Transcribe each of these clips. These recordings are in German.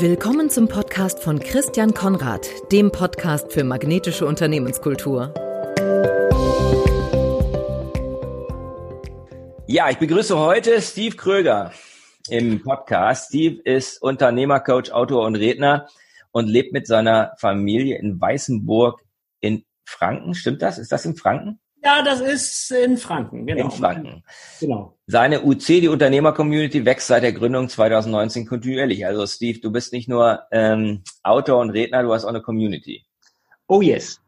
Willkommen zum Podcast von Christian Konrad, dem Podcast für magnetische Unternehmenskultur. Ja, ich begrüße heute Steve Kröger im Podcast. Steve ist Unternehmercoach, Autor und Redner und lebt mit seiner Familie in Weißenburg in Franken. Stimmt das? Ist das in Franken? Ja, das ist in Franken, genau. In Franken. Genau. Seine UC, die Unternehmer-Community, wächst seit der Gründung 2019 kontinuierlich. Also Steve, du bist nicht nur ähm, Autor und Redner, du hast auch eine Community. Oh yes.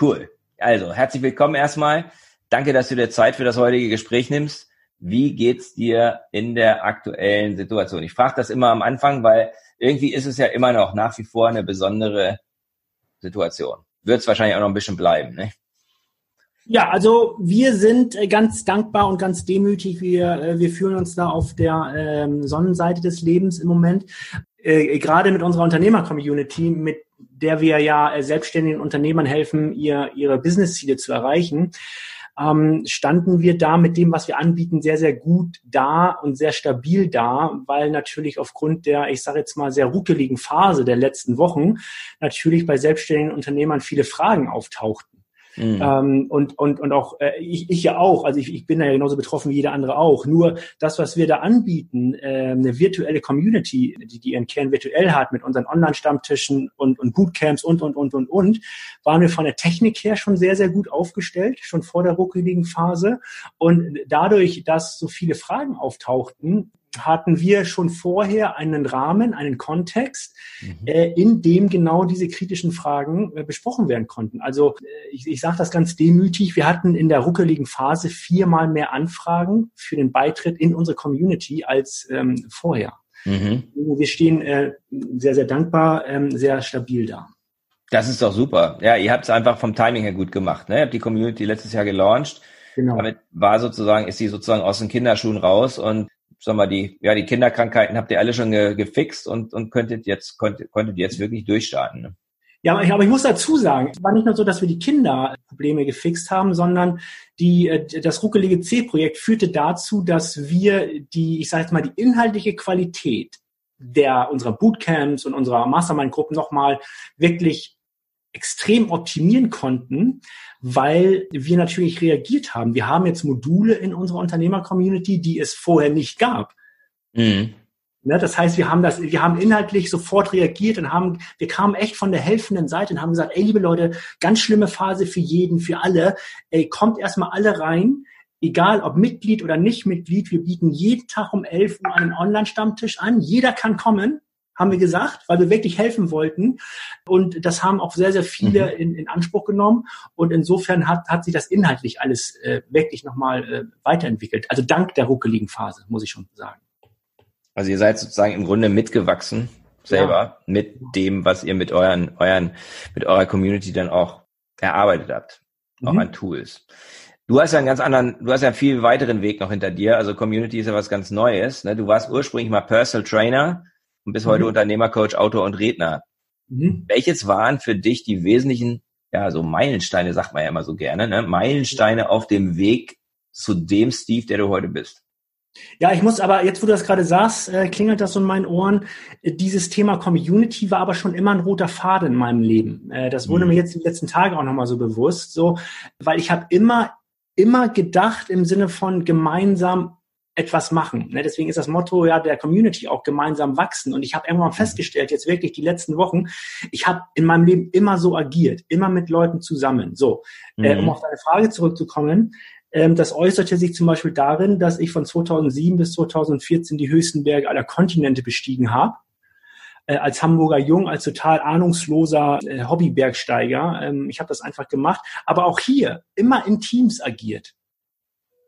Cool. Also, herzlich willkommen erstmal. Danke, dass du dir Zeit für das heutige Gespräch nimmst. Wie geht's dir in der aktuellen Situation? Ich frage das immer am Anfang, weil irgendwie ist es ja immer noch nach wie vor eine besondere Situation. Wird es wahrscheinlich auch noch ein bisschen bleiben, ne? Ja, also wir sind äh, ganz dankbar und ganz demütig. Wir, äh, wir fühlen uns da auf der ähm, Sonnenseite des Lebens im Moment. Äh, gerade mit unserer Unternehmer-Community, mit der wir ja äh, selbstständigen Unternehmern helfen, ihr, ihre Business-Ziele zu erreichen, ähm, standen wir da mit dem, was wir anbieten, sehr, sehr gut da und sehr stabil da, weil natürlich aufgrund der, ich sage jetzt mal, sehr ruckeligen Phase der letzten Wochen natürlich bei selbstständigen Unternehmern viele Fragen auftauchten. Mhm. Ähm, und, und, und auch äh, ich, ich ja auch, also ich, ich bin da ja genauso betroffen wie jeder andere auch. Nur das, was wir da anbieten, äh, eine virtuelle Community, die, die ihren Kern virtuell hat, mit unseren Online-Stammtischen und, und Bootcamps und, und, und, und, und, waren wir von der Technik her schon sehr, sehr gut aufgestellt, schon vor der ruckeligen Phase. Und dadurch, dass so viele Fragen auftauchten, hatten wir schon vorher einen Rahmen, einen Kontext, mhm. äh, in dem genau diese kritischen Fragen äh, besprochen werden konnten. Also äh, ich, ich sage das ganz demütig, wir hatten in der ruckeligen Phase viermal mehr Anfragen für den Beitritt in unsere Community als ähm, vorher. Mhm. Wir stehen äh, sehr, sehr dankbar, ähm, sehr stabil da. Das ist doch super. Ja, ihr habt es einfach vom Timing her gut gemacht. Ne? Ihr habt die Community letztes Jahr gelauncht. Genau. Damit war sozusagen, ist sie sozusagen aus den Kinderschuhen raus und sag mal, die, ja, die Kinderkrankheiten habt ihr alle schon ge, gefixt und, und könntet jetzt, konntet, konntet jetzt wirklich durchstarten. Ne? Ja, aber ich muss dazu sagen, es war nicht nur so, dass wir die Kinderprobleme gefixt haben, sondern die, äh, das ruckelige C-Projekt führte dazu, dass wir die, ich sage jetzt mal, die inhaltliche Qualität der unserer Bootcamps und unserer Mastermind-Gruppen nochmal wirklich extrem optimieren konnten, weil wir natürlich reagiert haben. Wir haben jetzt Module in unserer Unternehmer-Community, die es vorher nicht gab. Mhm. Ne, das heißt, wir haben das, wir haben inhaltlich sofort reagiert und haben, wir kamen echt von der helfenden Seite und haben gesagt, ey, liebe Leute, ganz schlimme Phase für jeden, für alle. Ey, kommt erstmal alle rein, egal ob Mitglied oder nicht Mitglied. Wir bieten jeden Tag um 11 Uhr einen Online-Stammtisch an. Jeder kann kommen haben wir gesagt, weil wir wirklich helfen wollten. Und das haben auch sehr, sehr viele mhm. in, in Anspruch genommen. Und insofern hat, hat sich das inhaltlich alles äh, wirklich nochmal äh, weiterentwickelt. Also dank der ruckeligen Phase, muss ich schon sagen. Also ihr seid sozusagen im Grunde mitgewachsen selber ja. mit dem, was ihr mit euren, euren, mit eurer Community dann auch erarbeitet habt. Mhm. Auch an Tools. Du hast ja einen ganz anderen, du hast ja einen viel weiteren Weg noch hinter dir. Also Community ist ja was ganz Neues. Ne? Du warst ursprünglich mal Personal Trainer und bis heute mhm. Unternehmercoach, Autor und Redner. Mhm. Welches waren für dich die wesentlichen, ja, so Meilensteine, sagt man ja immer so gerne, ne? Meilensteine auf dem Weg zu dem Steve, der du heute bist? Ja, ich muss aber, jetzt wo du das gerade sagst, äh, klingelt das so in meinen Ohren. Dieses Thema Community war aber schon immer ein roter Faden in meinem Leben. Äh, das wurde mhm. mir jetzt die letzten Tage auch nochmal so bewusst, so, weil ich habe immer, immer gedacht im Sinne von gemeinsam etwas machen. Ne? Deswegen ist das Motto ja der Community auch gemeinsam wachsen. Und ich habe irgendwann festgestellt, jetzt wirklich die letzten Wochen, ich habe in meinem Leben immer so agiert, immer mit Leuten zusammen. So, mhm. äh, um auf deine Frage zurückzukommen, ähm, das äußerte sich zum Beispiel darin, dass ich von 2007 bis 2014 die höchsten Berge aller Kontinente bestiegen habe äh, als Hamburger Jung, als total ahnungsloser äh, Hobbybergsteiger. Ähm, ich habe das einfach gemacht. Aber auch hier immer in Teams agiert.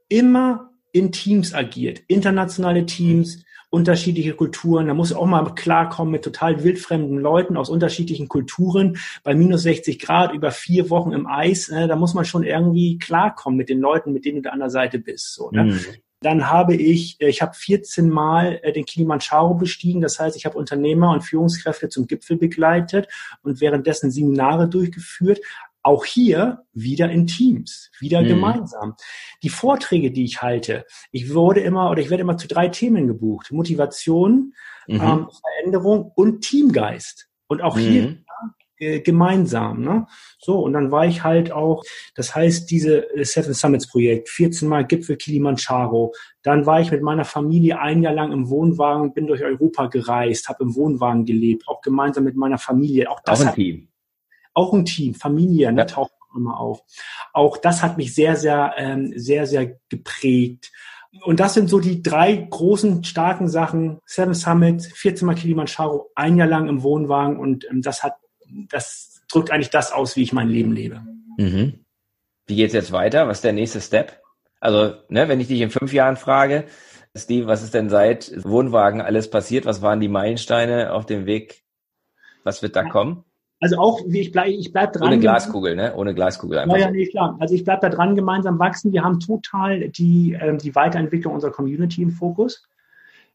Immer in Teams agiert, internationale Teams, unterschiedliche Kulturen. Da muss auch mal klarkommen mit total wildfremden Leuten aus unterschiedlichen Kulturen bei minus 60 Grad über vier Wochen im Eis. Ne? Da muss man schon irgendwie klarkommen mit den Leuten, mit denen du an der Seite bist. So, ne? mhm. Dann habe ich, äh, ich habe 14 Mal äh, den Kilimanjaro bestiegen. Das heißt, ich habe Unternehmer und Führungskräfte zum Gipfel begleitet und währenddessen Seminare durchgeführt Auch hier wieder in Teams, wieder mhm. gemeinsam. Die Vorträge, die ich halte, ich wurde immer oder ich werde immer zu drei Themen gebucht. Motivation, mhm. ähm, Veränderung und Teamgeist. Und auch mhm. hier äh, gemeinsam. Ne? So, und dann war ich halt auch, das heißt, diese äh, Seven Summits Projekt, 14 Mal Gipfel Kilimanjaro. Dann war ich mit meiner Familie ein Jahr lang im Wohnwagen, bin durch Europa gereist, habe im Wohnwagen gelebt, auch gemeinsam mit meiner Familie. Auch das auch ein hat, Team. Auch ein Team, Familie, ne, taucht immer auf. Auch das hat mich sehr, sehr, ähm, sehr, sehr geprägt. Und das sind so die drei großen, starken Sachen. Seven Summits, 14 Mal Kilimanjaro, ein Jahr lang im Wohnwagen und ähm, das hat das drückt eigentlich das aus, wie ich mein Leben lebe. Mhm. Wie geht's jetzt weiter? Was ist der nächste Step? Also, ne, wenn ich dich in fünf Jahren frage, Steve, was ist denn seit Wohnwagen alles passiert? Was waren die Meilensteine auf dem Weg? Was wird da kommen? Also auch, wie ich bleibe ich bleib dran. Ohne Glaskugel, ne? Ohne Glaskugel einfach. Ja, ja, nee, klar. Also ich bleib da dran, gemeinsam wachsen. Wir haben total die, ähm, die Weiterentwicklung unserer Community im Fokus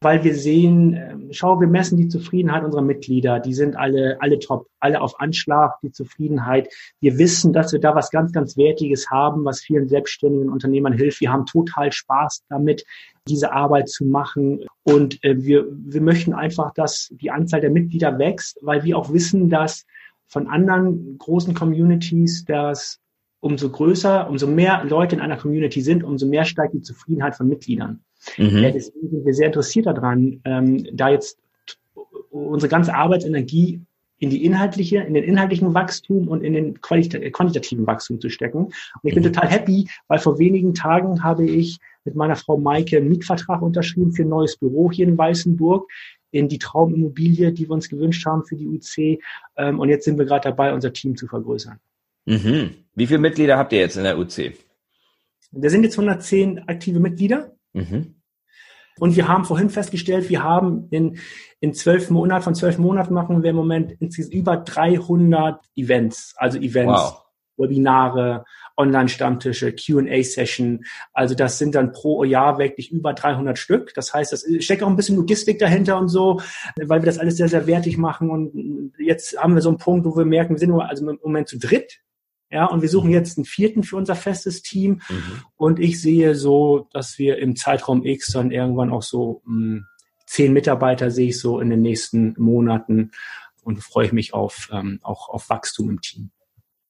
weil wir sehen, ähm, schau, wir messen die Zufriedenheit unserer Mitglieder, die sind alle, alle top, alle auf Anschlag, die Zufriedenheit. Wir wissen, dass wir da was ganz, ganz Wertiges haben, was vielen selbstständigen Unternehmern hilft. Wir haben total Spaß damit, diese Arbeit zu machen. Und äh, wir, wir möchten einfach, dass die Anzahl der Mitglieder wächst, weil wir auch wissen, dass von anderen großen Communities, dass umso größer, umso mehr Leute in einer Community sind, umso mehr steigt die Zufriedenheit von Mitgliedern. Mhm. Ja, deswegen sind wir sehr interessiert daran, ähm, da jetzt unsere ganze Arbeitsenergie in die inhaltliche, in den inhaltlichen Wachstum und in den quantitativen Wachstum zu stecken. Und ich bin mhm. total happy, weil vor wenigen Tagen habe ich mit meiner Frau Maike einen Mietvertrag unterschrieben für ein neues Büro hier in Weißenburg in die Traumimmobilie, die wir uns gewünscht haben für die UC. Ähm, und jetzt sind wir gerade dabei, unser Team zu vergrößern. Mhm. Wie viele Mitglieder habt ihr jetzt in der UC? Wir sind jetzt 110 aktive Mitglieder. Mhm. Und wir haben vorhin festgestellt, wir haben in, in zwölf Monaten, von zwölf Monaten machen wir im Moment insgesamt über 300 Events, also Events, wow. Webinare, Online-Stammtische, Q&A-Session. Also das sind dann pro Jahr wirklich über 300 Stück. Das heißt, das steckt auch ein bisschen Logistik dahinter und so, weil wir das alles sehr, sehr wertig machen. Und jetzt haben wir so einen Punkt, wo wir merken, wir sind nur also im Moment zu dritt. Ja, und wir suchen jetzt einen vierten für unser festes Team. Mhm. Und ich sehe so, dass wir im Zeitraum X dann irgendwann auch so mh, hm, zehn Mitarbeiter sehe ich so in den nächsten Monaten und freue ich mich auf ähm, auch auf Wachstum im Team.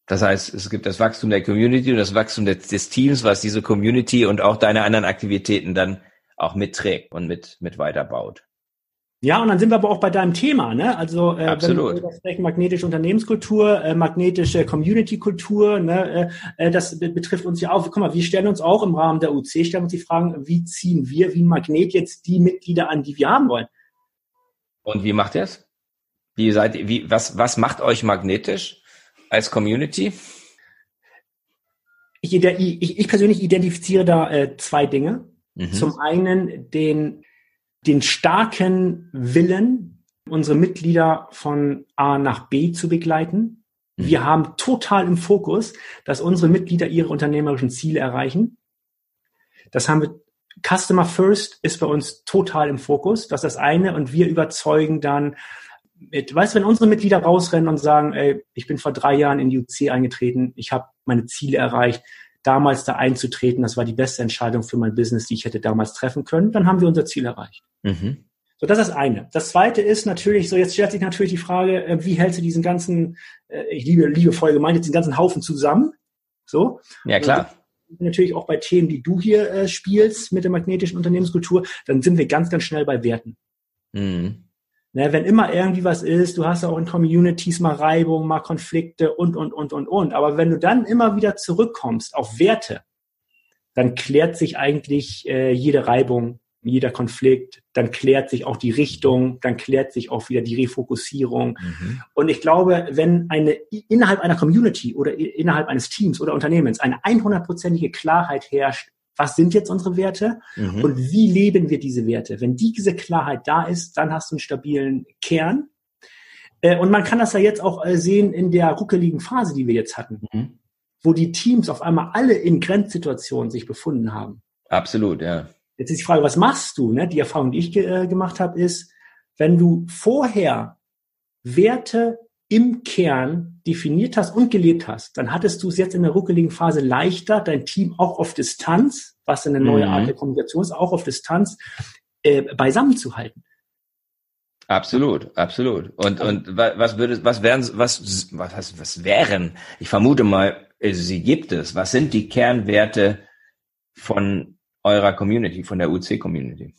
Das heißt, es gibt das Wachstum der Community und das Wachstum des, des Teams, was diese Community und auch deine anderen Aktivitäten dann auch mitträgt und mit, mit weiterbaut. Ja, und dann sind wir aber auch bei deinem Thema, ne? Also äh, Absolut. wenn wir sprechen, magnetische Unternehmenskultur, äh, magnetische Community-Kultur, ne? Äh, äh das betrifft uns ja auch. Guck mal, wir stellen uns auch im Rahmen der UC, stellen uns die Fragen, wie ziehen wir wie ein Magnet jetzt die Mitglieder an, die wir haben wollen? Und wie macht ihr es? Wie seid ihr, wie, was, was macht euch magnetisch als Community? Ich, ich, ich persönlich identifiziere da äh, zwei Dinge. Mhm. Zum einen den den starken Willen, unsere Mitglieder von A nach B zu begleiten. Wir haben total im Fokus, dass unsere Mitglieder ihre unternehmerischen Ziele erreichen. Das haben wir Customer First ist bei uns total im Fokus. Das ist das eine. Und wir überzeugen dann mit, weißt du, wenn unsere Mitglieder rausrennen und sagen, ey, ich bin vor drei Jahren in die UC eingetreten, ich habe meine Ziele erreicht, damals da einzutreten, das war die beste Entscheidung für mein Business, die ich hätte damals treffen können, dann haben wir unser Ziel erreicht. Mhm. So, das ist das eine. Das zweite ist natürlich, so jetzt stellt sich natürlich die Frage, äh, wie hältst du diesen ganzen, äh, ich liebe, liebevoll gemeint, diesen ganzen Haufen zusammen? So. Ja, klar. Und natürlich auch bei Themen, die du hier äh, spielst mit der magnetischen Unternehmenskultur, dann sind wir ganz, ganz schnell bei Werten. Mhm. Ne, wenn immer irgendwie was ist, du hast ja auch in Communities mal Reibung, mal Konflikte und, und, und, und, und. Aber wenn du dann immer wieder zurückkommst auf Werte, dann klärt sich eigentlich äh, jede Reibung, jeder Konflikt, dann klärt sich auch die Richtung, dann klärt sich auch wieder die Refokussierung. Mhm. Und ich glaube, wenn eine innerhalb einer Community oder innerhalb eines Teams oder Unternehmens eine 100%ige Klarheit herrscht, was sind jetzt unsere Werte mhm. und wie leben wir diese Werte. Wenn diese Klarheit da ist, dann hast du einen stabilen Kern. Äh, und man kann das ja jetzt auch äh, sehen in der ruckeligen Phase, die wir jetzt hatten, mhm. wo die Teams auf einmal alle in Grenzsituationen sich befunden haben. Absolut, ja. Jetzt ist die Frage, was machst du? Ne? Die Erfahrung, die ich äh, gemacht habe, ist, wenn du vorher Werte im Kern definiert hast und gelebt hast, dann hattest du es jetzt in der ruckeligen Phase leichter, dein Team auch auf Distanz, was eine neue mhm. Art der Kommunikation ist, auch auf Distanz äh, beisammen zu halten. Absolut, absolut. Und und was würde was wären was was was wären? Ich vermute mal, sie gibt es. Was sind die Kernwerte von eurer Community, von der UC Community?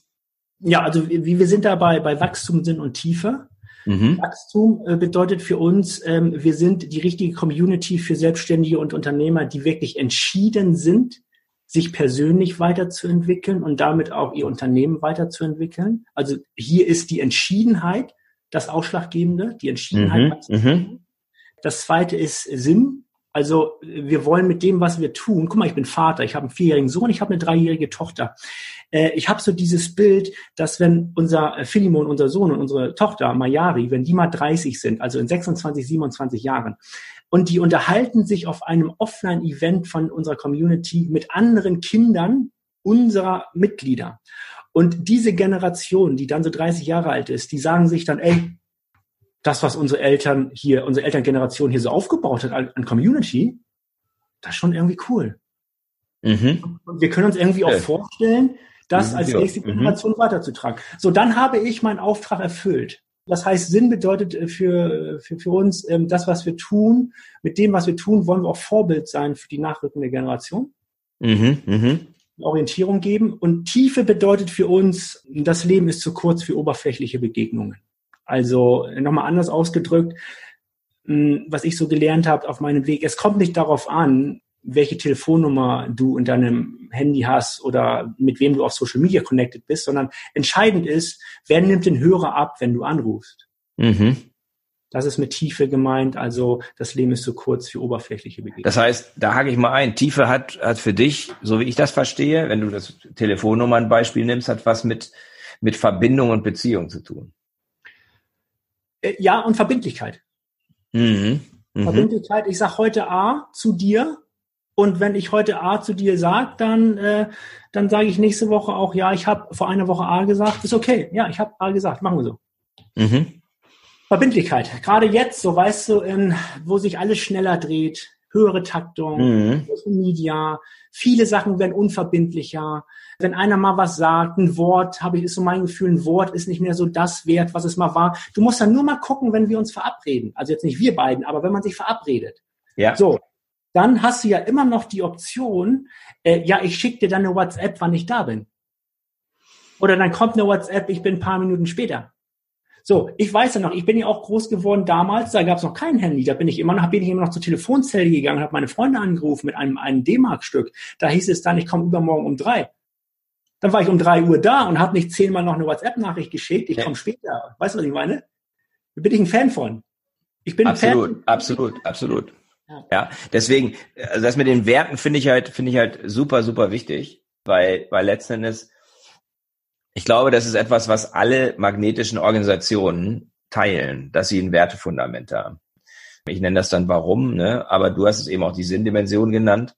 Ja, also wie wir sind da bei, bei Wachstum, Sinn und Tiefe. Mhm. Wachstum äh, bedeutet für uns, ähm, wir sind die richtige Community für Selbstständige und Unternehmer, die wirklich entschieden sind, sich persönlich weiterzuentwickeln und damit auch ihr Unternehmen weiterzuentwickeln. Also hier ist die Entschiedenheit das Ausschlaggebende, die Entschiedenheit. Mhm. mhm. Das zweite ist Sinn. Also wir wollen mit dem, was wir tun, guck mal, ich bin Vater, ich habe einen vierjährigen Sohn, ich habe eine dreijährige Tochter. Äh, ich habe so dieses Bild, dass wenn unser äh, Philemon, unser Sohn und unsere Tochter Mayari, wenn die mal 30 sind, also in 26, 27 Jahren, und die unterhalten sich auf einem Offline-Event von unserer Community mit anderen Kindern unserer Mitglieder. Und diese Generation, die dann so 30 Jahre alt ist, die sagen sich dann, ey, das, was unsere Eltern hier, unsere Elterngeneration hier so aufgebaut hat an, an Community, das ist schon irgendwie cool. Mhm. Und wir können uns irgendwie auch vorstellen, das mhm, als nächste mhm. Generation mhm. weiterzutragen. So, dann habe ich meinen Auftrag erfüllt. Das heißt, Sinn bedeutet äh, für, für, für uns, ähm, das, was wir tun, mit dem, was wir tun, wollen wir auch Vorbild sein für die nachrückende Generation. Mhm, mh. Orientierung geben. Und Tiefe bedeutet für uns, das Leben ist zu kurz für oberflächliche Begegnungen. Also nochmal anders ausgedrückt, was ich so gelernt habe auf meinem Weg, es kommt nicht darauf an, welche Telefonnummer du in deinem Handy hast oder mit wem du auf Social Media connected bist, sondern entscheidend ist, wer nimmt den Hörer ab, wenn du anrufst. Mhm. Das ist mit Tiefe gemeint, also das Leben ist zu kurz für oberflächliche Begegnungen. Das heißt, da hake ich mal ein, Tiefe hat, hat für dich, so wie ich das verstehe, wenn du das Telefonnummernbeispiel nimmst, hat was mit, mit Verbindung und Beziehung zu tun. Äh, ja, und Verbindlichkeit. Mhm. Mhm. Verbindlichkeit, ich sag heute A zu dir und wenn ich heute A zu dir sage, dann, äh, dann sage ich nächste Woche auch, ja, ich habe vor einer Woche A gesagt, ist okay. Ja, ich habe A gesagt, machen wir so. Mhm. Verbindlichkeit. Gerade jetzt, so weißt du, in, wo sich alles schneller dreht, höhere Taktung, mhm. Social Media, viele Sachen werden unverbindlicher. Wenn einer mal was sagt, ein Wort, habe ich, ist so mein Gefühl, ein Wort ist nicht mehr so das wert, was es mal war. Du musst dann nur mal gucken, wenn wir uns verabreden. Also jetzt nicht wir beiden, aber wenn man sich verabredet. Ja. So. Dann hast du ja immer noch die Option, äh, ja, ich schicke dir dann eine WhatsApp, wann ich da bin. Oder dann kommt eine WhatsApp, ich bin ein paar Minuten später. So, ich weiß ja noch, ich bin ja auch groß geworden damals, da gab es noch kein Handy, da bin ich immer noch, bin ich immer noch zur Telefonzelle gegangen, habe meine Freunde angerufen mit einem, einem D-Mark-Stück. Da hieß es dann, ich komme übermorgen um drei. Dann war ich um drei Uhr da und habe nicht zehnmal noch eine WhatsApp-Nachricht geschickt, ich ja. komme später. Weißt du, was ich meine? Da bin ich ein Fan von. Ich bin absolut, ein Fan. Absolut, absolut, ja. ja, deswegen, also das mit den Werten finde ich halt, finde ich halt super, super wichtig, weil, weil letzten Endes, ich glaube, das ist etwas, was alle magnetischen Organisationen teilen, dass sie ein Wertefundament haben. Ich nenne das dann warum, ne? aber du hast es eben auch die Sinndimension genannt.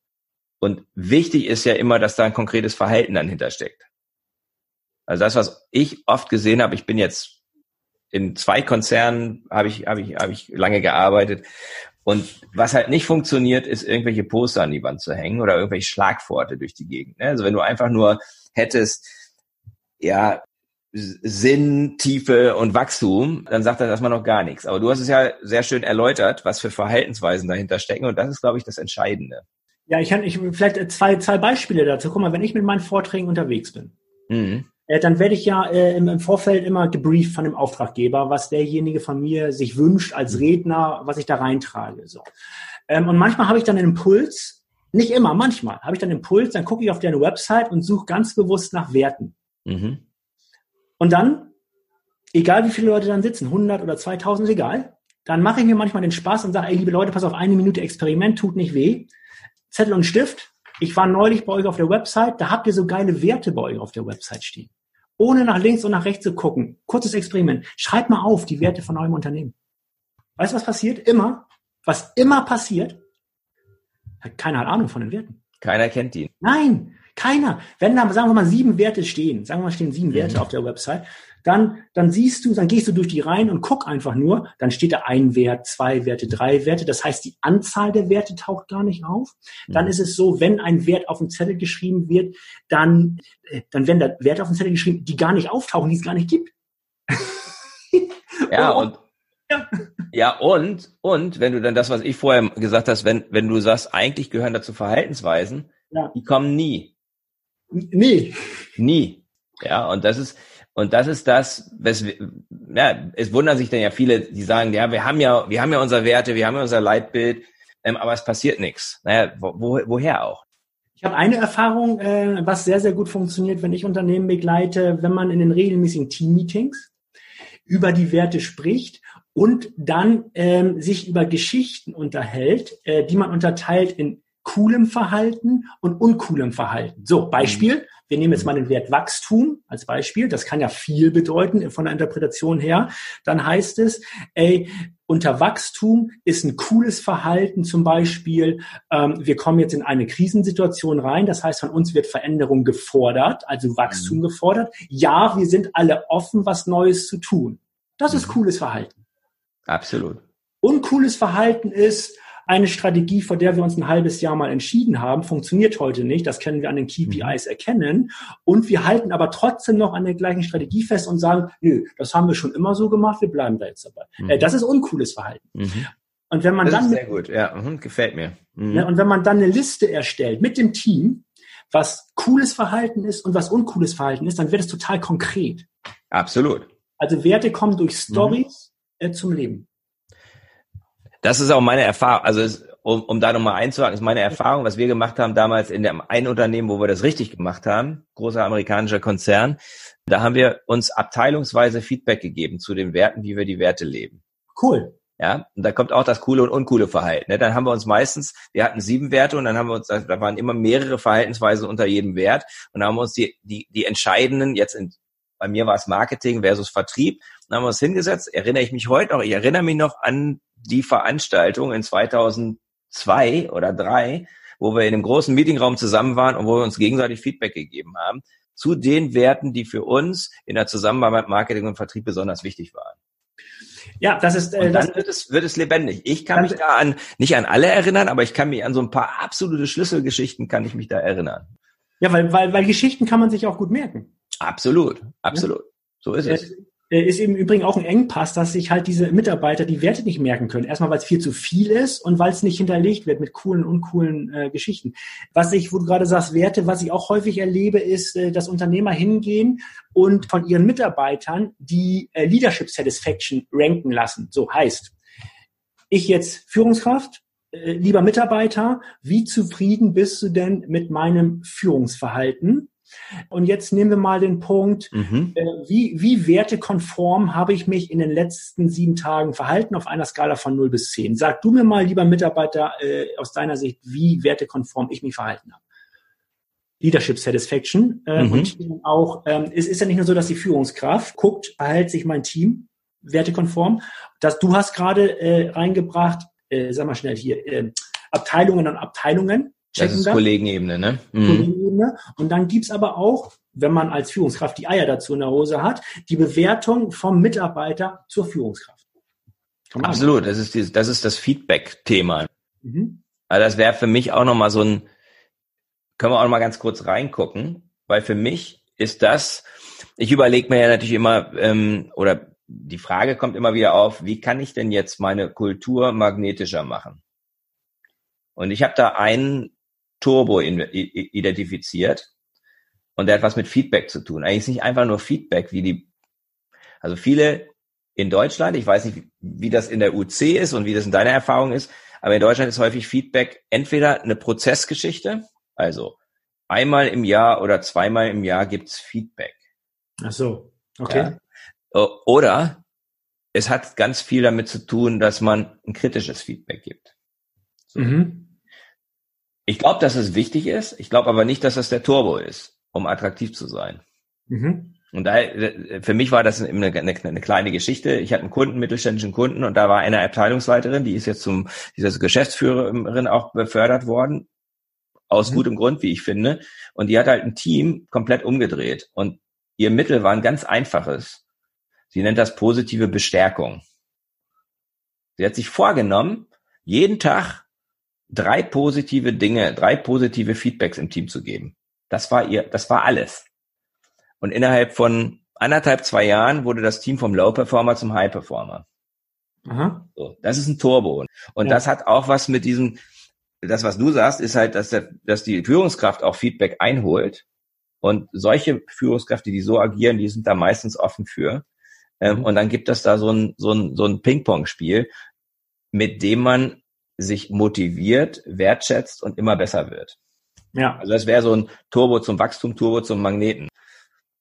Und wichtig ist ja immer, dass da ein konkretes Verhalten dann hintersteckt. Also das, was ich oft gesehen habe, ich bin jetzt in zwei Konzernen, habe ich, habe ich, habe ich lange gearbeitet. Und was halt nicht funktioniert, ist irgendwelche Poster an die Wand zu hängen oder irgendwelche Schlagworte durch die Gegend. Ne? Also wenn du einfach nur hättest, ja, Sinn, Tiefe und Wachstum, dann sagt das erstmal noch gar nichts. Aber du hast es ja sehr schön erläutert, was für Verhaltensweisen dahinter stecken. Und das ist, glaube ich, das Entscheidende. Ja, ich kann ich, vielleicht zwei, zwei Beispiele dazu. Guck mal, wenn ich mit meinen Vorträgen unterwegs bin, mhm. äh, dann werde ich ja äh, im, im, Vorfeld immer gebrieft von dem Auftraggeber, was derjenige von mir sich wünscht als Redner, was ich da reintrage. So. Ähm, und manchmal habe ich dann einen Impuls, nicht immer, manchmal habe ich dann einen Impuls, dann gucke ich auf deine Website und suche ganz bewusst nach Werten. Mhm. Und dann, egal wie viele Leute dann sitzen, 100 oder 2000, egal, dann mache ich mir manchmal den Spaß und sage, ey, liebe Leute, pass auf, eine Minute Experiment tut nicht weh. Zettel und Stift. Ich war neulich bei euch auf der Website, da habt ihr so geile Werte bei euch auf der Website stehen. Ohne nach links und nach rechts zu gucken. Kurzes Experiment. Schreibt mal auf die Werte von eurem Unternehmen. Weißt du, was passiert? Immer, was immer passiert, keiner hat Ahnung von den Werten. Keiner kennt die. Nein, Keiner. Wenn da, sagen wir mal, sieben Werte stehen, sagen wir mal, stehen sieben mhm. Werte auf der Website, dann, dann siehst du, dann gehst du durch die Reihen und guck einfach nur, dann steht da ein Wert, zwei Werte, drei Werte. Das heißt, die Anzahl der Werte taucht gar nicht auf. Dann mhm. ist es so, wenn ein Wert auf dem Zettel geschrieben wird, dann, äh, dann werden da Werte auf dem Zettel geschrieben, die gar nicht auftauchen, die es gar nicht gibt. ja, und, ja. ja, und, und, wenn du dann das, was ich vorher gesagt hast, wenn, wenn du sagst, eigentlich gehören dazu Verhaltensweisen, ja. die kommen nie. Nie. Nie. Ja, und das ist, und das ist das, was, ja, es wundern sich dann ja viele, die sagen, ja, wir haben ja, wir haben ja unsere Werte, wir haben ja unser Leitbild, ähm, aber es passiert nichts. Naja, wo, woher auch? Ich habe eine Erfahrung, äh, was sehr, sehr gut funktioniert, wenn ich Unternehmen begleite, wenn man in den regelmäßigen Team-Meetings über die Werte spricht und dann ähm, sich über Geschichten unterhält, äh, die man unterteilt in coolem Verhalten und uncoolem Verhalten. So, Beispiel, wir nehmen jetzt mal den Wert Wachstum als Beispiel. Das kann ja viel bedeuten von der Interpretation her. Dann heißt es, ey, unter Wachstum ist ein cooles Verhalten zum Beispiel, ähm, wir kommen jetzt in eine Krisensituation rein, das heißt, von uns wird Veränderung gefordert, also Wachstum mhm. gefordert. Ja, wir sind alle offen, was Neues zu tun. Das mhm. ist cooles Verhalten. Absolut. Uncooles Verhalten ist, eine Strategie, vor der wir uns ein halbes Jahr mal entschieden haben, funktioniert heute nicht. Das können wir an den KPIs mhm. erkennen. Und wir halten aber trotzdem noch an der gleichen Strategie fest und sagen, nö, das haben wir schon immer so gemacht, wir bleiben da jetzt dabei. Mhm. Äh, das ist uncooles Verhalten. Mhm. Und wenn man das dann. sehr gut, ja, mhm, gefällt mir. Mhm. Ne, und wenn man dann eine Liste erstellt mit dem Team, was cooles Verhalten ist und was uncooles Verhalten ist, dann wird es total konkret. Absolut. Also Werte kommen durch Stories mhm. äh, zum Leben. Das ist auch meine Erfahrung. Also es, um, um da nochmal einzuhaken, ist meine Erfahrung, was wir gemacht haben damals in dem einen Unternehmen, wo wir das richtig gemacht haben, großer amerikanischer Konzern. Da haben wir uns abteilungsweise Feedback gegeben zu den Werten, wie wir die Werte leben. Cool. Ja, und da kommt auch das coole und uncoole Verhalten. Ne? Dann haben wir uns meistens, wir hatten sieben Werte und dann haben wir uns, da waren immer mehrere Verhaltensweisen unter jedem Wert und dann haben wir uns die, die, die entscheidenden, jetzt in, bei mir war es Marketing versus Vertrieb, dann haben wir uns hingesetzt, erinnere ich mich heute noch, ich erinnere mich noch an die Veranstaltung in 2002 oder drei, wo wir in einem großen Meetingraum zusammen waren und wo wir uns gegenseitig Feedback gegeben haben zu den Werten, die für uns in der Zusammenarbeit Marketing und Vertrieb besonders wichtig waren. Ja, das ist. Äh, und dann wird es wird es lebendig. Ich kann mich da an nicht an alle erinnern, aber ich kann mich an so ein paar absolute Schlüsselgeschichten kann ich mich da erinnern. Ja, weil weil weil Geschichten kann man sich auch gut merken. Absolut, absolut. Ja. So ist es. Äh, ist im Übrigen auch ein Engpass, dass sich halt diese Mitarbeiter die Werte nicht merken können. Erstmal, weil es viel zu viel ist und weil es nicht hinterlegt wird mit coolen, uncoolen äh, Geschichten. Was ich, wo du gerade sagst, Werte, was ich auch häufig erlebe, ist, äh, dass Unternehmer hingehen und von ihren Mitarbeitern die äh, Leadership Satisfaction ranken lassen. So heißt, ich jetzt Führungskraft, äh, lieber Mitarbeiter, wie zufrieden bist du denn mit meinem Führungsverhalten? Und jetzt nehmen wir mal den Punkt, mhm. äh, wie, wie wertekonform habe ich mich in den letzten sieben Tagen verhalten auf einer Skala von 0 bis 10? Sag du mir mal, lieber Mitarbeiter, äh, aus deiner Sicht, wie wertekonform ich mich verhalten habe. Leadership Satisfaction. Äh, mhm. Und auch, ähm, es ist ja nicht nur so, dass die Führungskraft guckt, verhält sich mein Team wertekonform. Das, du hast gerade äh, reingebracht, äh, sag mal schnell hier, äh, Abteilungen und Abteilungen das ist Kollegenebene, ne? Mhm. Kollegenebene. Und dann gibt's aber auch, wenn man als Führungskraft die Eier dazu in der Hose hat, die Bewertung vom Mitarbeiter zur Führungskraft. Absolut, das ist, die, das ist das Feedback-Thema. Mhm. Also das wäre für mich auch nochmal so ein, können wir auch nochmal ganz kurz reingucken, weil für mich ist das, ich überlege mir ja natürlich immer, ähm, oder die Frage kommt immer wieder auf, wie kann ich denn jetzt meine Kultur magnetischer machen? Und ich habe da einen Turbo identifiziert. Und der hat was mit Feedback zu tun. Eigentlich ist nicht einfach nur Feedback, wie die, also viele in Deutschland, ich weiß nicht, wie das in der UC ist und wie das in deiner Erfahrung ist, aber in Deutschland ist häufig Feedback entweder eine Prozessgeschichte, also einmal im Jahr oder zweimal im Jahr gibt's Feedback. Ach so, okay. Ja. Oder es hat ganz viel damit zu tun, dass man ein kritisches Feedback gibt. So. Mhm. Ich glaube, dass es wichtig ist. Ich glaube aber nicht, dass das der Turbo ist, um attraktiv zu sein. Mhm. Und daher, für mich war das eine, eine, eine, kleine Geschichte. Ich hatte einen Kunden, mittelständischen Kunden, und da war eine Abteilungsleiterin, die ist jetzt zum, dieser Geschäftsführerin auch befördert worden. aus mhm. gutem Grund, wie ich finde. Und die hat halt ein Team komplett umgedreht. Und ihr Mittel war ein ganz einfaches. Sie nennt das positive Bestärkung. Sie hat sich vorgenommen, jeden Tag drei positive Dinge, drei positive Feedbacks im Team zu geben. Das war ihr, das war alles. Und innerhalb von anderthalb, zwei Jahren wurde das Team vom Low Performer zum High Performer. Aha. So, das ist ein Turbo. Und ja. das hat auch was mit diesem, das, was du sagst, ist halt, dass, der, dass die Führungskraft auch Feedback einholt. Und solche Führungskräfte, die so agieren, die sind da meistens offen für. Ähm, mhm. Und dann gibt es da so ein, so ein, so ein Ping-Pong-Spiel, mit dem man sich motiviert, wertschätzt und immer besser wird. Ja. Also das wäre so ein Turbo zum Wachstum, Turbo zum Magneten.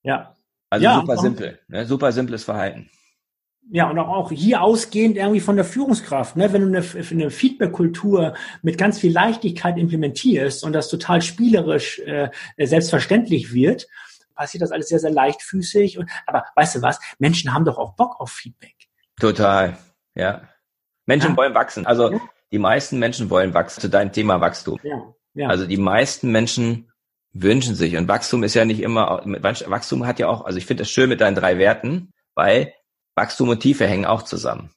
Ja. Also ja, super simpel, ne? super simples Verhalten. Ja, und auch hier ausgehend irgendwie von der Führungskraft, ne? wenn du eine, eine Feedback-Kultur mit ganz viel Leichtigkeit implementierst und das total spielerisch äh, selbstverständlich wird, passiert das alles sehr, sehr leichtfüßig. Und, aber weißt du was? Menschen haben doch auch Bock auf Feedback. Total, ja. Menschen ja. wollen wachsen. Also ja. Die meisten Menschen wollen wachsen. Zu deinem Thema Wachstum. Ja. Ja. Also die meisten Menschen wünschen sich. Und Wachstum ist ja nicht immer, Wachstum hat ja auch, also ich finde das schön mit deinen drei Werten, weil Wachstum und Tiefe hängen auch zusammen.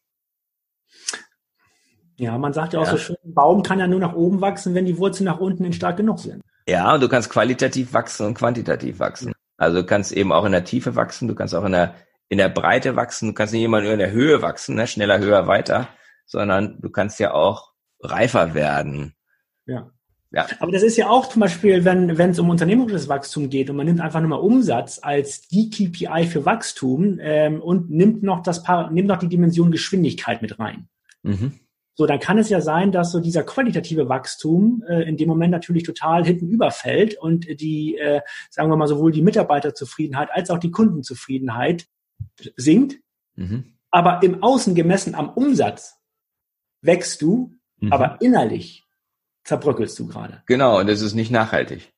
Ja, man sagt ja auch ja. so schön, ein Baum kann ja nur nach oben wachsen, wenn die Wurzeln nach unten stark genug sind. Ja, und du kannst qualitativ wachsen und quantitativ wachsen. Also du kannst eben auch in der Tiefe wachsen, du kannst auch in der, in der Breite wachsen, du kannst nicht immer nur in der Höhe wachsen, ne? schneller, höher, weiter, sondern du kannst ja auch reifer werden. Ja. Ja. Aber das ist ja auch zum Beispiel, wenn wenn es um unternehmerisches Wachstum geht und man nimmt einfach nur mal Umsatz als die KPI für Wachstum ähm, und nimmt noch das Paar, nimmt noch die Dimension Geschwindigkeit mit rein. Mhm. So, dann kann es ja sein, dass so dieser qualitative Wachstum äh, in dem Moment natürlich total hinten überfällt und die, äh, sagen wir mal, sowohl die Mitarbeiterzufriedenheit als auch die Kundenzufriedenheit sinkt. Mhm. Aber im Außen gemessen am Umsatz wächst du, mhm. aber innerlich zerbröckelst du gerade. Genau, und das ist nicht nachhaltig.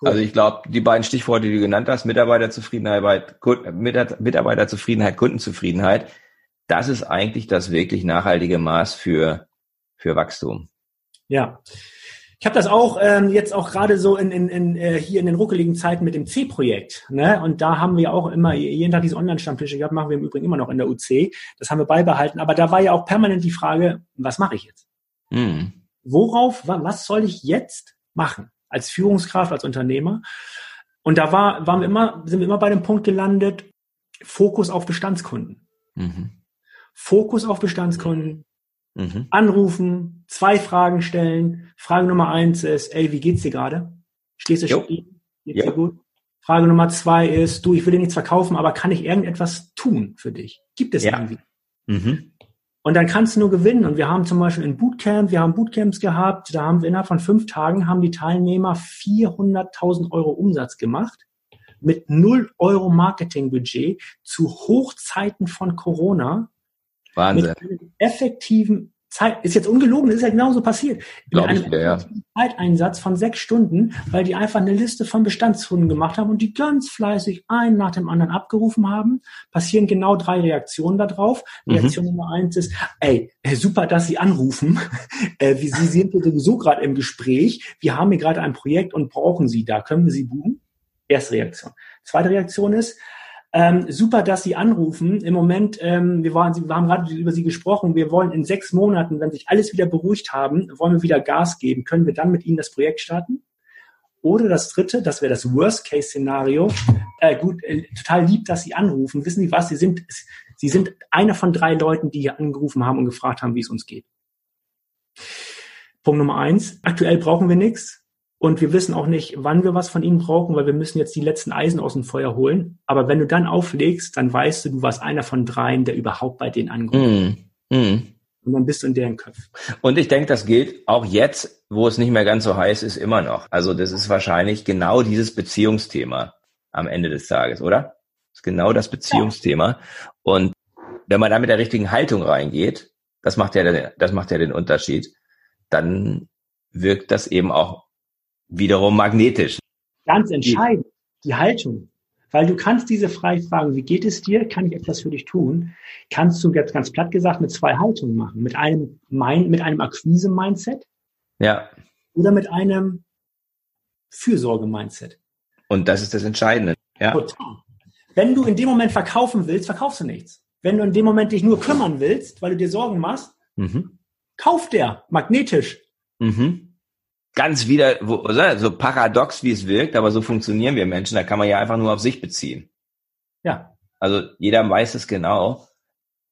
Cool. Also ich glaube, die beiden Stichworte, die du genannt hast, Mitarbeiterzufriedenheit, Mitarbeiterzufriedenheit, Kundenzufriedenheit, das ist eigentlich das wirklich nachhaltige Maß für, für Wachstum. Ja. Ich habe das auch ähm, jetzt auch gerade so in, in, in, äh, hier in den ruckeligen Zeiten mit dem C-Projekt. Ne? Und da haben wir auch immer jeden Tag diese Online-Stammtische gehabt, machen wir im Übrigen immer noch in der UC. Das haben wir beibehalten. Aber da war ja auch permanent die Frage, was mache ich jetzt? Mhm worauf, was soll ich jetzt machen als Führungskraft, als Unternehmer? Und da war, waren wir immer, sind wir immer bei dem Punkt gelandet, Fokus auf Bestandskunden. Mhm. Fokus auf Bestandskunden. Mhm. Anrufen, zwei Fragen stellen. Frage Nummer eins ist, ey, wie geht's dir gerade? Stehst du stehen? Geht's dir gut? Frage Nummer zwei ist, du, ich will dir nichts verkaufen, aber kann ich irgendetwas tun für dich? Gibt es ja. irgendwie? Mhm. Und dann kannst du nur gewinnen. Und wir haben zum Beispiel ein Bootcamp, wir haben Bootcamps gehabt, da haben wir innerhalb von fünf Tagen haben die Teilnehmer 400.000 Euro Umsatz gemacht mit null Euro Marketingbudget zu Hochzeiten von Corona. Wahnsinn. Mit einem effektiven Zeit, ist jetzt ungelogen, das ist ja genauso passiert. Mit einem wieder, ja. Zeiteinsatz von sechs Stunden, weil die einfach eine Liste von Bestandskunden gemacht haben und die ganz fleißig einen nach dem anderen abgerufen haben, passieren genau drei Reaktionen darauf. Mhm. Reaktion mhm. Nummer eins ist, ey, super, dass Sie anrufen. äh, Sie sind sowieso gerade im Gespräch. Wir haben hier gerade ein Projekt und brauchen Sie da. Können wir Sie buchen? Erste Reaktion. Zweite Reaktion ist, ähm, super, dass Sie anrufen. Im Moment, ähm, wir, waren, wir haben gerade über Sie gesprochen, wir wollen in sechs Monaten, wenn sich alles wieder beruhigt haben, wollen wir wieder Gas geben. Können wir dann mit Ihnen das Projekt starten? Oder das dritte, das wäre das Worst-Case-Szenario. Äh, gut, äh, total lieb, dass Sie anrufen. Wissen Sie was? Sie sind, Sie sind einer von drei Leuten, die hier angerufen haben und gefragt haben, wie es uns geht. Punkt Nummer eins. Aktuell brauchen wir nichts. Und wir wissen auch nicht, wann wir was von ihnen brauchen, weil wir müssen jetzt die letzten Eisen aus dem Feuer holen. Aber wenn du dann auflegst, dann weißt du, du warst einer von dreien, der überhaupt bei denen angerufen mm, mm. Und dann bist du in deren Köpfen. Und ich denke, das gilt auch jetzt, wo es nicht mehr ganz so heiß ist, immer noch. Also das ist wahrscheinlich genau dieses Beziehungsthema am Ende des Tages, oder? Das ist genau das Beziehungsthema. Und wenn man da mit der richtigen Haltung reingeht, das macht ja, das macht ja den Unterschied, dann wirkt das eben auch wiederum magnetisch. Ganz entscheidend, die Haltung. Weil du kannst diese frei fragen, wie geht es dir? Kann ich etwas für dich tun? Kannst du jetzt ganz platt gesagt mit zwei Haltungen machen. Mit einem, mit einem Akquise-Mindset. Ja. Oder mit einem, Fürsorge-Mindset. Und das ist das Entscheidende. Ja. Total. Wenn du in dem Moment verkaufen willst, verkaufst du nichts. Wenn du in dem Moment dich nur kümmern willst, weil du dir Sorgen machst, mhm. kauf der magnetisch. Mhm. Ganz wieder, wo, so paradox, wie es wirkt, aber so funktionieren wir Menschen. Da kann man ja einfach nur auf sich beziehen. Ja. Also jeder weiß es genau,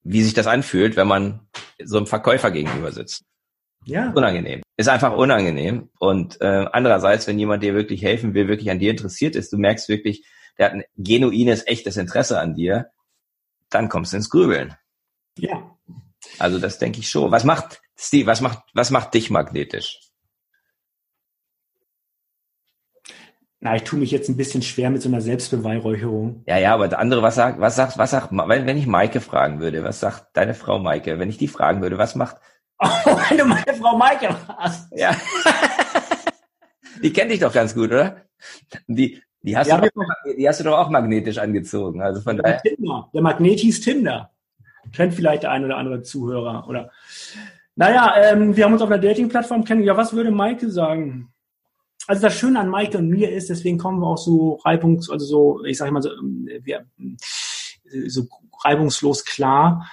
wie sich das anfühlt, wenn man so einem Verkäufer gegenüber sitzt. Ja. Unangenehm. Ist einfach unangenehm. Und äh, andererseits, wenn jemand dir wirklich helfen will, wirklich an dir interessiert ist, du merkst wirklich, der hat ein genuines, echtes Interesse an dir, dann kommst du ins Grübeln. Ja. Also das denke ich schon. Was macht Steve, was macht, was macht dich magnetisch? Na, ich tue mich jetzt ein bisschen schwer mit so einer Selbstbeweihräucherung. Ja, ja, aber der andere, was sagt, was sagt, was sagt, wenn, wenn ich Maike fragen würde, was sagt deine Frau Maike? Wenn ich die fragen würde, was macht? Oh, wenn du meine Frau Maike hast. Ja. die kennt dich doch ganz gut, oder? Die, die hast, ja, du doch, die hast du doch auch magnetisch angezogen. Also von daher. Tinder. Der Magnetis Tinder. Kennt vielleicht der ein oder andere Zuhörer, oder? Naja, ähm, wir haben uns auf einer Dating-Plattform kennengelernt. Ja, was würde Maike sagen? Also das Schöne an Maike und mir ist, deswegen kommen wir auch so reibungs, also so, ich sage mal so, ähm, wir, so reibungslos klar.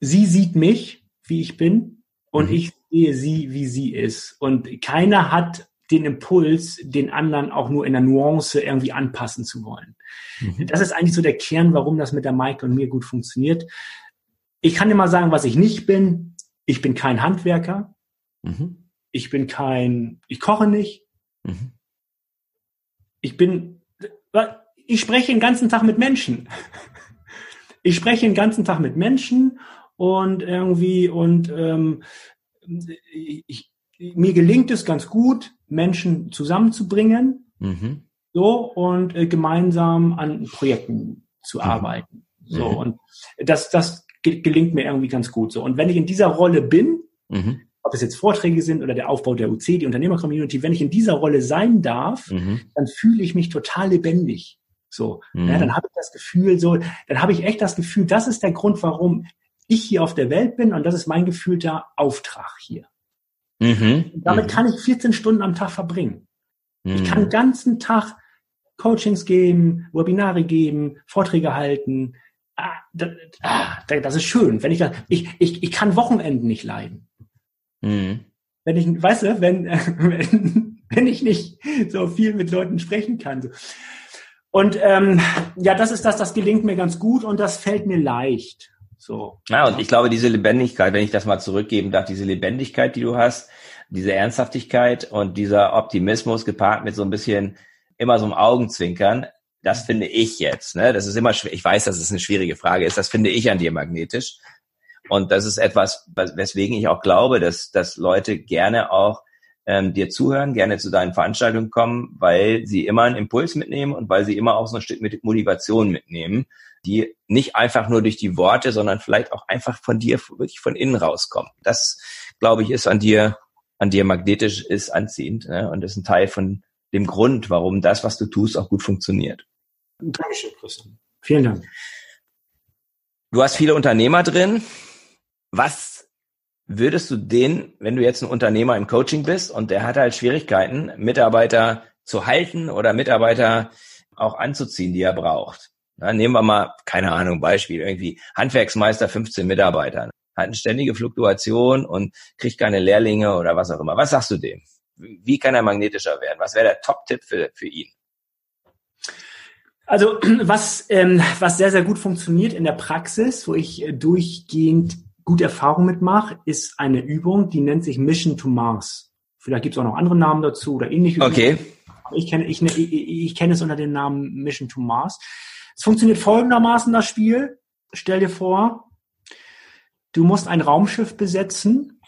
Sie sieht mich, wie ich bin, und mhm. ich sehe sie, wie sie ist. Und keiner hat den Impuls, den anderen auch nur in der Nuance irgendwie anpassen zu wollen. Mhm. Das ist eigentlich so der Kern, warum das mit der Maike und mir gut funktioniert. Ich kann dir mal sagen, was ich nicht bin. Ich bin kein Handwerker. Mhm. Ich bin kein, ich koche nicht. Mhm. Ich bin, ich spreche den ganzen Tag mit Menschen. Ich spreche den ganzen Tag mit Menschen und irgendwie und ähm, ich, mir gelingt es ganz gut, Menschen zusammenzubringen, mhm. so und äh, gemeinsam an Projekten zu mhm. arbeiten. So mhm. und das das gelingt mir irgendwie ganz gut so. Und wenn ich in dieser Rolle bin, mhm ob es jetzt Vorträge sind oder der Aufbau der UC, die Unternehmer-Community, wenn ich in dieser Rolle sein darf, mhm. dann fühle ich mich total lebendig. So, mhm. ja, dann habe ich das Gefühl, so, dann habe ich echt das Gefühl, das ist der Grund, warum ich hier auf der Welt bin und das ist mein gefühlter Auftrag hier. Mhm. damit mhm. kann ich 14 Stunden am Tag verbringen. Ich kann den mhm. ganzen Tag Coachings geben, Webinare geben, Vorträge halten. Ah, das, ah, das ist schön. Wenn ich, ich, ich, ich kann Wochenenden nicht leiden. Mhm. Wenn ich, weißt du, wenn, wenn, wenn ich nicht so viel mit Leuten sprechen kann. Und ähm, ja, das ist das, das gelingt mir ganz gut und das fällt mir leicht. So. Ja, und ich glaube, diese Lebendigkeit, wenn ich das mal zurückgeben darf, diese Lebendigkeit, die du hast, diese Ernsthaftigkeit und dieser Optimismus gepaart mit so ein bisschen immer so einem Augenzwinkern, das finde ich jetzt, ne? Das ist immer schwer. Ich weiß, dass es eine schwierige Frage ist. Das finde ich an dir magnetisch. Und das ist etwas, weswegen ich auch glaube, dass, dass Leute gerne auch ähm, dir zuhören, gerne zu deinen Veranstaltungen kommen, weil sie immer einen Impuls mitnehmen und weil sie immer auch so ein Stück mit Motivation mitnehmen, die nicht einfach nur durch die Worte, sondern vielleicht auch einfach von dir wirklich von innen rauskommen. Das, glaube ich, ist an dir, an dir magnetisch, ist anziehend ne? und ist ein Teil von dem Grund, warum das, was du tust, auch gut funktioniert. Dankeschön, Christian. Vielen Dank. Du hast viele Unternehmer drin. Was würdest du den, wenn du jetzt ein Unternehmer im Coaching bist und der hat halt Schwierigkeiten, Mitarbeiter zu halten oder Mitarbeiter auch anzuziehen, die er braucht? Na, nehmen wir mal, keine Ahnung, Beispiel, irgendwie Handwerksmeister, 15 Mitarbeitern, hat eine ständige Fluktuation und kriegt keine Lehrlinge oder was auch immer. Was sagst du dem? Wie kann er magnetischer werden? Was wäre der Top-Tipp für, für ihn? Also was, ähm, was sehr, sehr gut funktioniert in der Praxis, wo ich äh, durchgehend gute Erfahrung mitmache, ist eine Übung, die nennt sich Mission to Mars. Vielleicht gibt es auch noch andere Namen dazu oder ähnliche. Okay. Ich kenne, ich, ich, ich kenne es unter dem Namen Mission to Mars. Es funktioniert folgendermaßen, das Spiel. Stell dir vor, du musst ein Raumschiff besetzen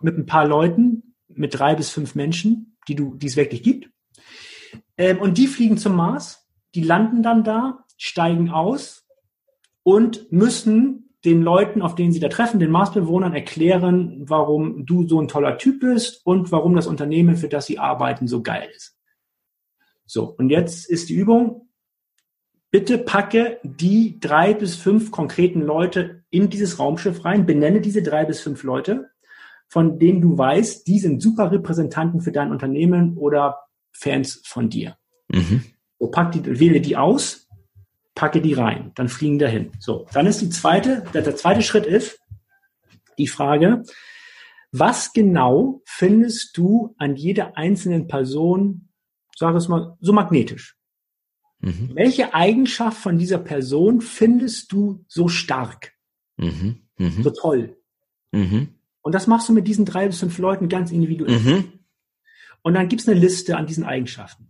mit ein paar Leuten, mit drei bis fünf Menschen, die du, die es wirklich gibt. Ähm, und die fliegen zum Mars, die landen dann da, steigen aus und müssen den Leuten, auf denen sie da treffen, den Marsbewohnern erklären, warum du so ein toller Typ bist und warum das Unternehmen, für das sie arbeiten, so geil ist. So, und jetzt ist die Übung, bitte packe die drei bis fünf konkreten Leute in dieses Raumschiff rein, benenne diese drei bis fünf Leute, von denen du weißt, die sind super Repräsentanten für dein Unternehmen oder Fans von dir. Mhm. So, pack die, wähle die aus, packe die rein, dann fliegen dahin. So, dann ist die zweite, der, der zweite Schritt ist die Frage, was genau findest du an jeder einzelnen Person, sag es mal, so magnetisch? Mhm. Welche Eigenschaft von dieser Person findest du so stark? Mhm. Mhm. So toll? Mhm. Und das machst du mit diesen drei bis fünf Leuten ganz individuell. Mhm. Und dann gibt's eine Liste an diesen Eigenschaften.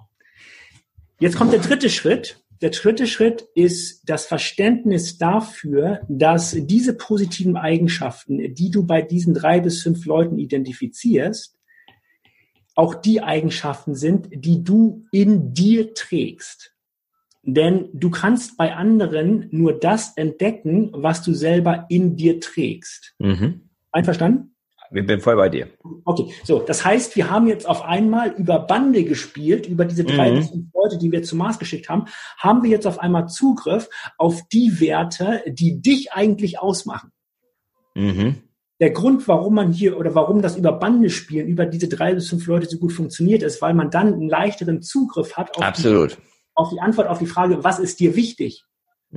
Jetzt kommt der dritte Schritt. Der dritte Schritt ist das Verständnis dafür, dass diese positiven Eigenschaften, die du bei diesen drei bis fünf Leuten identifizierst, auch die Eigenschaften sind, die du in dir trägst. Denn du kannst bei anderen nur das entdecken, was du selber in dir trägst. Mhm. Einverstanden? Wir bin voll bei dir. Okay, so, das heißt, wir haben jetzt auf einmal über Bande gespielt, über diese drei mhm. bis fünf Leute, die wir zum Mars geschickt haben, haben wir jetzt auf einmal Zugriff auf die Werte, die dich eigentlich ausmachen. Mhm. Der Grund, warum man hier oder warum das über Bande spielen, über diese drei bis fünf Leute so gut funktioniert, ist, weil man dann einen leichteren Zugriff hat auf, Absolut. Die, auf die Antwort auf die Frage, was ist dir wichtig?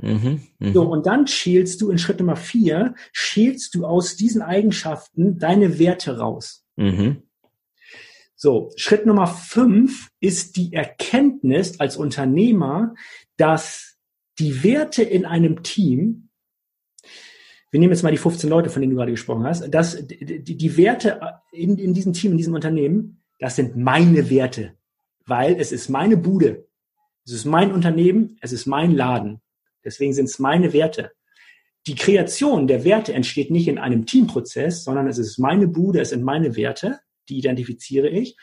Mhm, mh. So, und dann schälst du in Schritt Nummer vier, schälst du aus diesen Eigenschaften deine Werte raus. Mhm. So, Schritt Nummer fünf ist die Erkenntnis als Unternehmer, dass die Werte in einem Team, wir nehmen jetzt mal die 15 Leute, von denen du gerade gesprochen hast, dass die, die Werte in, in diesem Team, in diesem Unternehmen, das sind meine Werte, weil es ist meine Bude, es ist mein Unternehmen, es ist mein Laden. Deswegen sind es meine Werte. Die Kreation der Werte entsteht nicht in einem Teamprozess, sondern es ist meine Bude, es sind meine Werte, die identifiziere ich.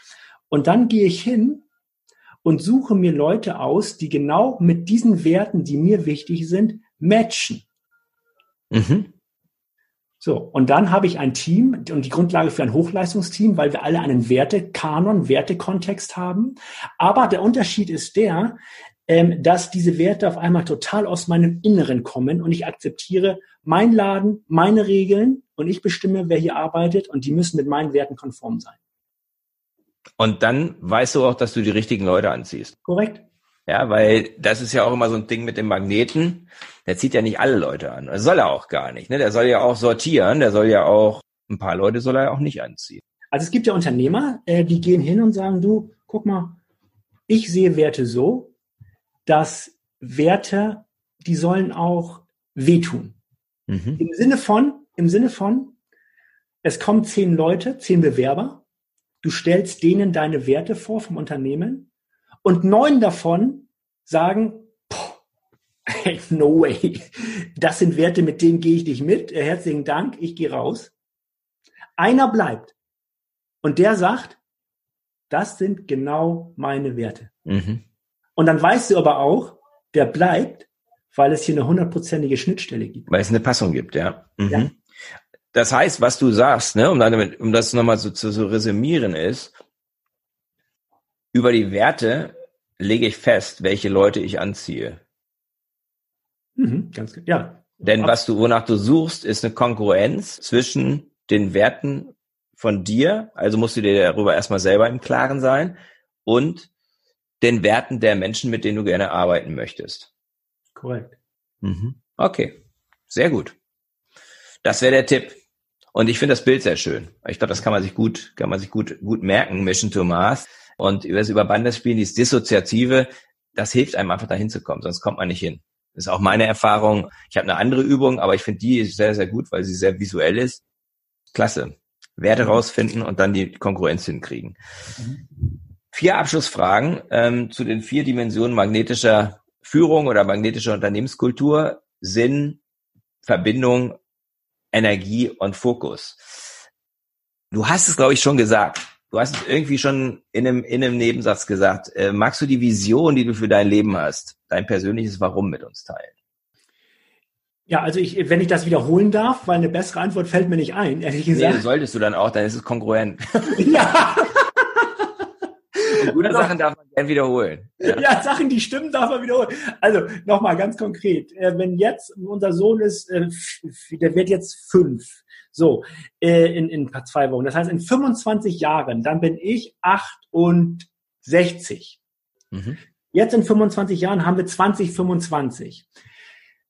Und dann gehe ich hin und suche mir Leute aus, die genau mit diesen Werten, die mir wichtig sind, matchen. Mhm. So, und dann habe ich ein Team und die Grundlage für ein Hochleistungsteam, weil wir alle einen Wertekanon, Wertekontext haben. Aber der Unterschied ist der, ähm, dass diese Werte auf einmal total aus meinem Inneren kommen und ich akzeptiere mein Laden, meine Regeln und ich bestimme, wer hier arbeitet und die müssen mit meinen Werten konform sein. Und dann weißt du auch, dass du die richtigen Leute anziehst. Korrekt. Ja, weil das ist ja auch immer so ein Ding mit dem Magneten. Der zieht ja nicht alle Leute an. Das soll er auch gar nicht. Ne? Der soll ja auch sortieren. Der soll ja auch, ein paar Leute soll er auch nicht anziehen. Also es gibt ja Unternehmer, äh, die gehen hin und sagen, du, guck mal, ich sehe Werte so, dass Werte, die sollen auch wehtun. Mhm. Im Sinne von, im Sinne von, es kommen zehn Leute, zehn Bewerber, du stellst denen deine Werte vor vom Unternehmen und neun davon sagen, no way, das sind Werte, mit denen gehe ich nicht mit, herzlichen Dank, ich gehe raus. Einer bleibt und der sagt, das sind genau meine Werte. Mhm. Und dann weißt du aber auch, der bleibt, weil es hier eine hundertprozentige Schnittstelle gibt. Weil es eine Passung gibt, ja. Mhm. ja. Das heißt, was du sagst, ne, um, damit, um das nochmal so zu so resümieren ist, über die Werte lege ich fest, welche Leute ich anziehe. Mhm, ganz ja. Denn was du, wonach du suchst, ist eine Konkurrenz zwischen den Werten von dir, also musst du dir darüber erstmal selber im Klaren sein, und den Werten der Menschen, mit denen du gerne arbeiten möchtest. Korrekt. Mhm. Okay, sehr gut. Das wäre der Tipp. Und ich finde das Bild sehr schön. Ich glaube, das kann man sich gut, kann man sich gut, gut merken, Mission to Mars. Und über das Überbandespielen, dieses Dissoziative, das hilft einem einfach dahin zu kommen, sonst kommt man nicht hin. Das ist auch meine Erfahrung. Ich habe eine andere Übung, aber ich finde die sehr, sehr gut, weil sie sehr visuell ist. Klasse. Werte rausfinden und dann die Konkurrenz hinkriegen. Mhm. Vier Abschlussfragen ähm, zu den vier Dimensionen magnetischer Führung oder magnetischer Unternehmenskultur. Sinn, Verbindung, Energie und Fokus. Du hast es, glaube ich, schon gesagt. Du hast es irgendwie schon in einem, in einem Nebensatz gesagt. Äh, magst du die Vision, die du für dein Leben hast, dein persönliches Warum mit uns teilen? Ja, also ich, wenn ich das wiederholen darf, weil eine bessere Antwort fällt mir nicht ein, ehrlich gesagt. Nee, solltest du dann auch, dann ist es kongruent. ja. Gute also, Sachen darf man gern wiederholen. Ja. ja. Sachen, die stimmen, darf man wiederholen. Also nochmal ganz konkret. Äh, wenn jetzt unser Sohn ist, äh, der wird jetzt fünf. So, äh, in, in zwei Wochen. Das heißt, in 25 Jahren, dann bin ich 48. 60. Mhm. Jetzt in 25 Jahren haben wir 2025.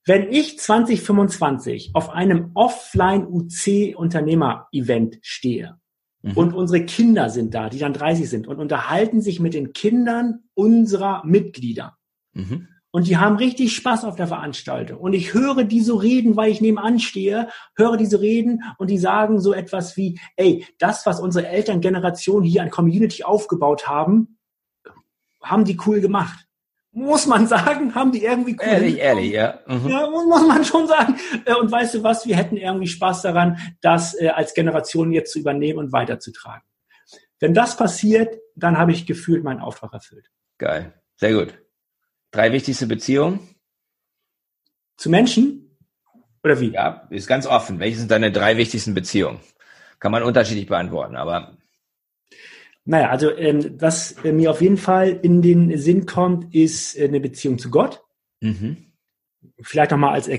Wenn ich 2025 auf einem Offline-UC-Unternehmer-Event stehe. Und unsere Kinder sind da, die dann 30 sind und unterhalten sich mit den Kindern unserer Mitglieder. Mhm. Und die haben richtig Spaß auf der Veranstaltung. Und ich höre die so reden, weil ich nebenan stehe, höre diese reden und die sagen so etwas wie, ey, das, was unsere Elterngeneration hier an Community aufgebaut haben, haben die cool gemacht muss man sagen, haben die irgendwie cool Ehrlich, ehrlich, ja. Mhm. Ja, muss man schon sagen. Äh, und weißt du was, wir hätten irgendwie Spaß daran, das äh, als Generation jetzt zu übernehmen und weiterzutragen. Wenn das passiert, dann habe ich gefühlt meinen Auftrag erfüllt. Geil. Sehr gut. Drei wichtigste Beziehungen? Zu Menschen? Oder wie? Ja, ist ganz offen. Welche sind deine drei wichtigsten Beziehungen? Kann man unterschiedlich beantworten, aber naja, also ähm, was äh, mir auf jeden Fall in den Sinn kommt, ist äh, eine Beziehung zu Gott. Mhm. Vielleicht nochmal als,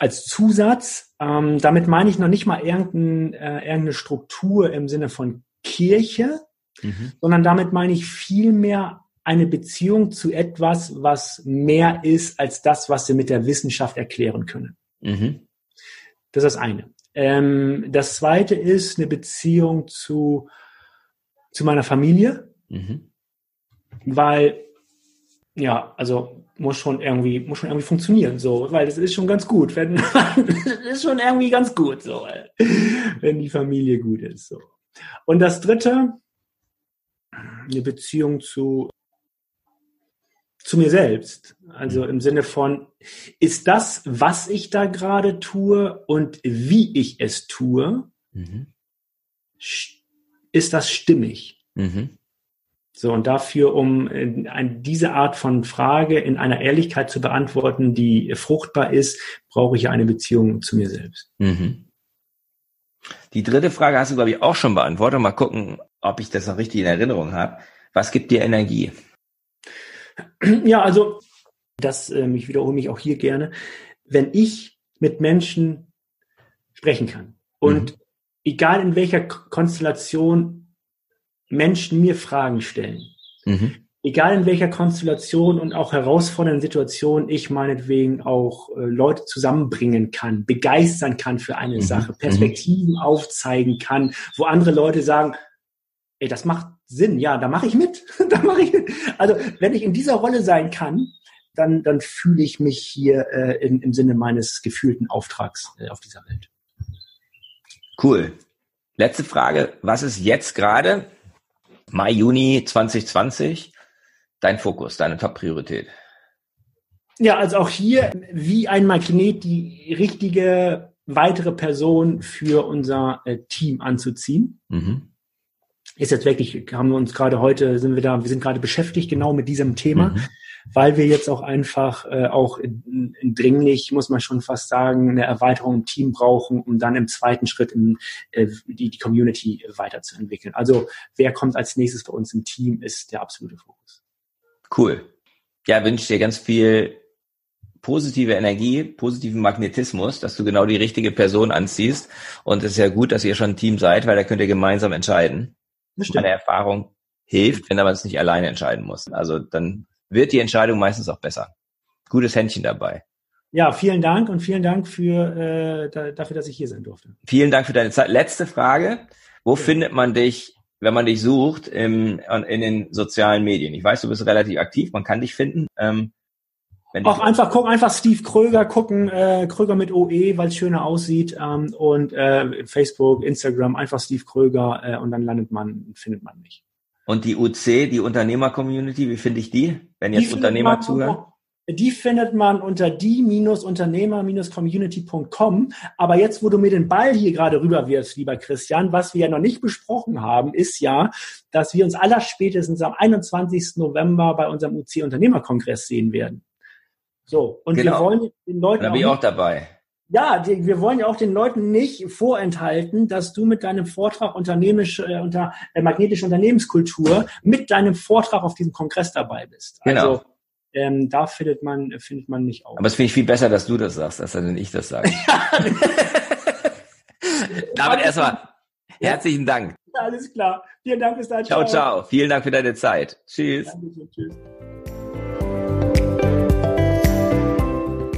als Zusatz. Ähm, damit meine ich noch nicht mal irgendein, äh, irgendeine Struktur im Sinne von Kirche, mhm. sondern damit meine ich vielmehr eine Beziehung zu etwas, was mehr ist als das, was wir mit der Wissenschaft erklären können. Mhm. Das ist das eine. Ähm, das zweite ist eine Beziehung zu zu meiner Familie, mhm. weil ja, also muss schon irgendwie muss schon irgendwie funktionieren, so, weil das ist schon ganz gut, wenn das ist schon irgendwie ganz gut, so, wenn die Familie gut ist, so. Und das Dritte, eine Beziehung zu zu mir selbst. Also im Sinne von, ist das, was ich da gerade tue und wie ich es tue, mhm ist das stimmig? Mhm. So, und dafür, um äh, diese Art von Frage in einer Ehrlichkeit zu beantworten, die fruchtbar ist, brauche ich eine Beziehung zu mir selbst. Mhm. Die dritte Frage hast du, glaube ich, auch schon beantwortet. Mal gucken, ob ich das noch richtig in Erinnerung habe. Was gibt dir Energie? Ja, also, das, ähm, ich wiederhole mich auch hier gerne. Wenn ich mit Menschen sprechen kann und mhm egal in welcher Konstellation Menschen mir Fragen stellen. Mhm. Egal in welcher Konstellation und auch herausfordernden Situation ich meinetwegen auch äh, Leute zusammenbringen kann, begeistern kann für eine mhm. Sache, mhm. Perspektiven mhm. aufzeigen kann, wo andere Leute sagen, ey, das macht Sinn, ja, da mache ich mit. da mache ich mit. Also wenn ich in dieser Rolle sein kann, dann, dann fühle ich mich hier äh, im, im Sinne meines gefühlten Auftrags äh, auf dieser Welt. Cool. Letzte Frage. Was ist jetzt gerade, Mai, Juni 2020, dein Fokus, deine Top-Priorität? Ja, also auch hier wie ein Magnet die richtige weitere Person für unser äh, Team anzuziehen. Mhm. Ist jetzt wirklich, haben wir uns gerade heute, sind wir da, wir sind gerade beschäftigt genau mit diesem Thema. Mhm weil wir jetzt auch einfach äh, auch in, in dringlich, muss man schon fast sagen, eine Erweiterung im Team brauchen, um dann im zweiten Schritt in, äh, die, die Community weiterzuentwickeln. Also wer kommt als nächstes bei uns im Team, ist der absolute Fokus. Cool. Ja, wünsche dir ganz viel positive Energie, positiven Magnetismus, dass du genau die richtige Person anziehst. Und es ist ja gut, dass ihr schon ein Team seid, weil da könnt ihr gemeinsam entscheiden. Meine Erfahrung hilft, wenn man es nicht alleine entscheiden muss. Also dann wird die Entscheidung meistens auch besser. Gutes Händchen dabei. Ja, vielen Dank und vielen Dank für, äh, da, dafür, dass ich hier sein durfte. Vielen Dank für deine Zeit. Letzte Frage. Wo ja. findet man dich, wenn man dich sucht im, in den sozialen Medien? Ich weiß, du bist relativ aktiv, man kann dich finden. Ähm, auch einfach gucken, einfach Steve Kröger gucken, äh, Kröger mit OE, weil es schöner aussieht ähm, und äh, Facebook, Instagram, einfach Steve Kröger äh, und dann landet man, findet man mich. Und die UC, die Unternehmer-Community, wie finde ich die, wenn jetzt die Unternehmer zuhören? Die findet man unter die-unternehmer-community.com. Aber jetzt, wo du mir den Ball hier gerade rüberwirfst, lieber Christian, was wir ja noch nicht besprochen haben, ist ja, dass wir uns allerspätestens am 21. November bei unserem UC-Unternehmerkongress sehen werden. So. Und genau. wir wollen den Leuten. Da bin ich auch dabei ja, die, wir wollen ja auch den Leuten nicht vorenthalten, dass du mit deinem Vortrag unternehmisch, äh, unter äh, magnetische Unternehmenskultur mit deinem Vortrag auf diesem Kongress dabei bist. Genau. Also ähm, da findet man findet man nicht auch. Aber es finde ich viel besser, dass du das sagst, als wenn ich das sage. Damit erstmal herzlichen Dank. Alles klar. Vielen Dank bis dann. Ciao, ciao. Vielen Dank für deine Zeit. Tschüss. Dankeschön, tschüss.